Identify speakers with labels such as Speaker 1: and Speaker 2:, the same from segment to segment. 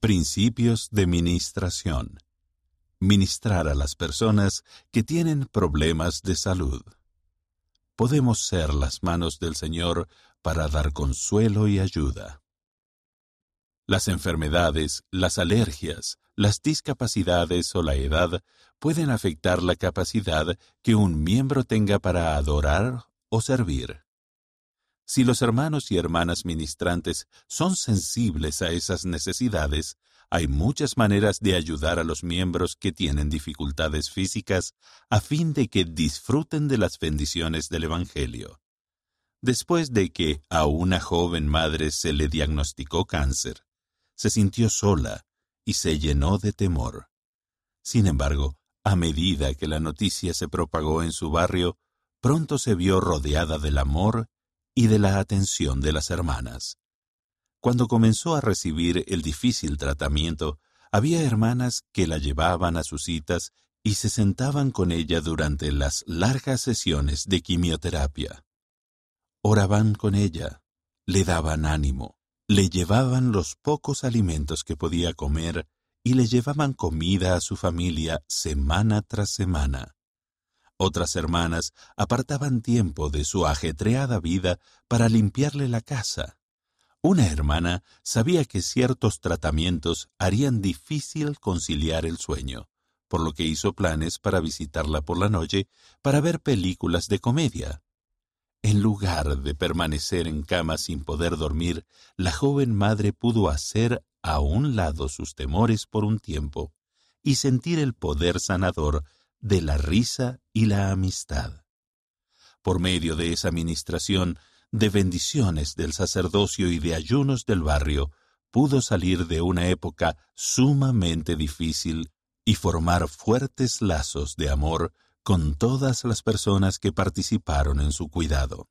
Speaker 1: Principios de Ministración. Ministrar a las personas que tienen problemas de salud. Podemos ser las manos del Señor para dar consuelo y ayuda. Las enfermedades, las alergias, las discapacidades o la edad pueden afectar la capacidad que un miembro tenga para adorar o servir. Si los hermanos y hermanas ministrantes son sensibles a esas necesidades, hay muchas maneras de ayudar a los miembros que tienen dificultades físicas a fin de que disfruten de las bendiciones del Evangelio. Después de que a una joven madre se le diagnosticó cáncer, se sintió sola y se llenó de temor. Sin embargo, a medida que la noticia se propagó en su barrio, pronto se vio rodeada del amor y de la atención de las hermanas. Cuando comenzó a recibir el difícil tratamiento, había hermanas que la llevaban a sus citas y se sentaban con ella durante las largas sesiones de quimioterapia. Oraban con ella, le daban ánimo, le llevaban los pocos alimentos que podía comer y le llevaban comida a su familia semana tras semana. Otras hermanas apartaban tiempo de su ajetreada vida para limpiarle la casa. Una hermana sabía que ciertos tratamientos harían difícil conciliar el sueño, por lo que hizo planes para visitarla por la noche para ver películas de comedia. En lugar de permanecer en cama sin poder dormir, la joven madre pudo hacer a un lado sus temores por un tiempo y sentir el poder sanador de la risa y la amistad. Por medio de esa administración de bendiciones del sacerdocio y de ayunos del barrio, pudo salir de una época sumamente difícil y formar fuertes lazos de amor con todas las personas que participaron en su cuidado.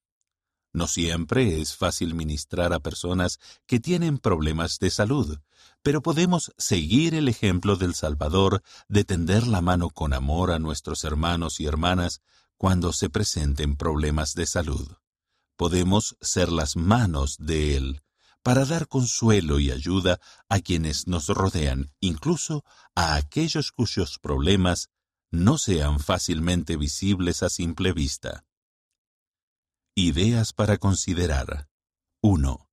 Speaker 1: No siempre es fácil ministrar a personas que tienen problemas de salud, pero podemos seguir el ejemplo del Salvador de tender la mano con amor a nuestros hermanos y hermanas cuando se presenten problemas de salud. Podemos ser las manos de Él para dar consuelo y ayuda a quienes nos rodean, incluso a aquellos cuyos problemas no sean fácilmente visibles a simple vista. Ideas para considerar. 1.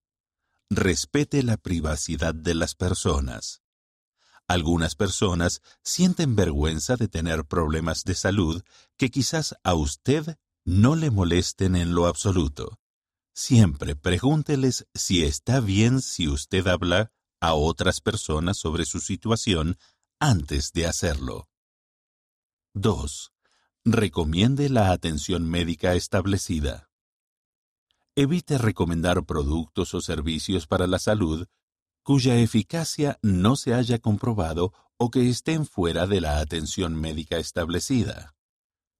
Speaker 1: Respete la privacidad de las personas. Algunas personas sienten vergüenza de tener problemas de salud que quizás a usted no le molesten en lo absoluto. Siempre pregúnteles si está bien si usted habla a otras personas sobre su situación antes de hacerlo. 2. Recomiende la atención médica establecida. Evite recomendar productos o servicios para la salud cuya eficacia no se haya comprobado o que estén fuera de la atención médica establecida.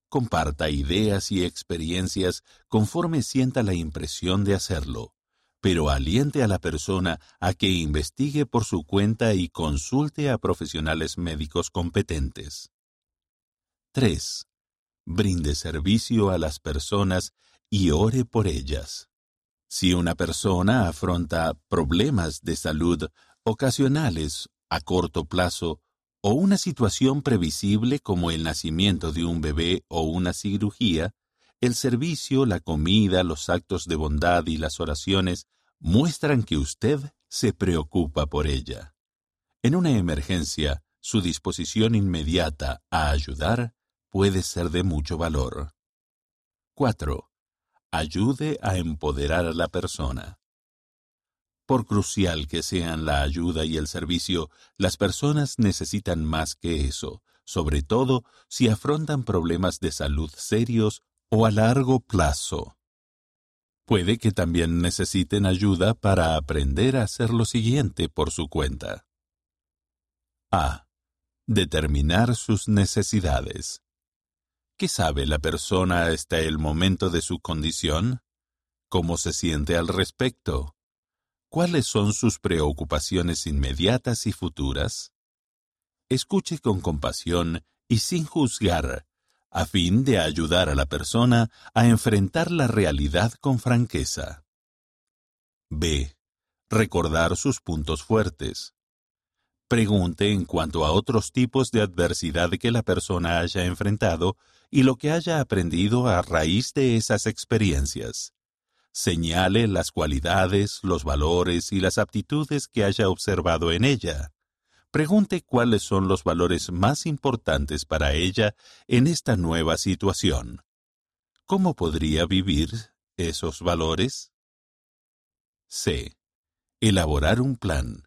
Speaker 1: Comparta ideas y experiencias conforme sienta la impresión de hacerlo, pero aliente a la persona a que investigue por su cuenta y consulte a profesionales médicos competentes. 3. Brinde servicio a las personas y ore por ellas. Si una persona afronta problemas de salud ocasionales a corto plazo o una situación previsible como el nacimiento de un bebé o una cirugía, el servicio, la comida, los actos de bondad y las oraciones muestran que usted se preocupa por ella. En una emergencia, su disposición inmediata a ayudar puede ser de mucho valor. 4 ayude a empoderar a la persona. Por crucial que sean la ayuda y el servicio, las personas necesitan más que eso, sobre todo si afrontan problemas de salud serios o a largo plazo. Puede que también necesiten ayuda para aprender a hacer lo siguiente por su cuenta. A. Determinar sus necesidades. ¿Qué sabe la persona hasta el momento de su condición? ¿Cómo se siente al respecto? ¿Cuáles son sus preocupaciones inmediatas y futuras? Escuche con compasión y sin juzgar, a fin de ayudar a la persona a enfrentar la realidad con franqueza. B. Recordar sus puntos fuertes. Pregunte en cuanto a otros tipos de adversidad que la persona haya enfrentado y lo que haya aprendido a raíz de esas experiencias. Señale las cualidades, los valores y las aptitudes que haya observado en ella. Pregunte cuáles son los valores más importantes para ella en esta nueva situación. ¿Cómo podría vivir esos valores? C. Elaborar un plan.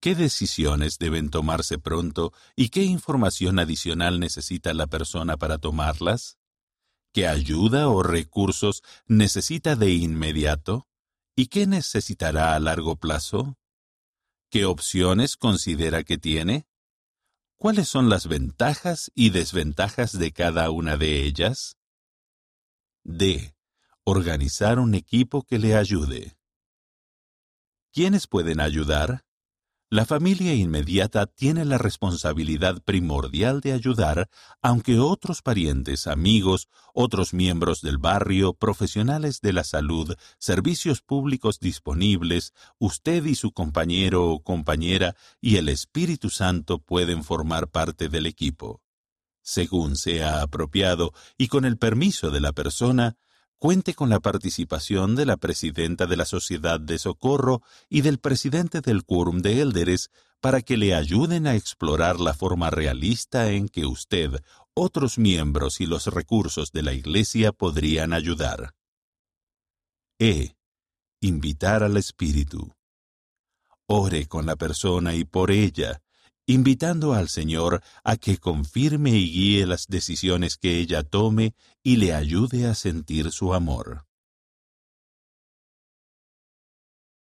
Speaker 1: ¿Qué decisiones deben tomarse pronto y qué información adicional necesita la persona para tomarlas? ¿Qué ayuda o recursos necesita de inmediato? ¿Y qué necesitará a largo plazo? ¿Qué opciones considera que tiene? ¿Cuáles son las ventajas y desventajas de cada una de ellas? D. Organizar un equipo que le ayude. ¿Quiénes pueden ayudar? La familia inmediata tiene la responsabilidad primordial de ayudar, aunque otros parientes, amigos, otros miembros del barrio, profesionales de la salud, servicios públicos disponibles, usted y su compañero o compañera y el Espíritu Santo pueden formar parte del equipo. Según sea apropiado y con el permiso de la persona, cuente con la participación de la presidenta de la Sociedad de Socorro y del presidente del Quórum de Élderes para que le ayuden a explorar la forma realista en que usted, otros miembros y los recursos de la Iglesia podrían ayudar. E. Invitar al Espíritu. Ore con la persona y por ella, invitando al Señor a que confirme y guíe las decisiones que ella tome y le ayude a sentir su amor.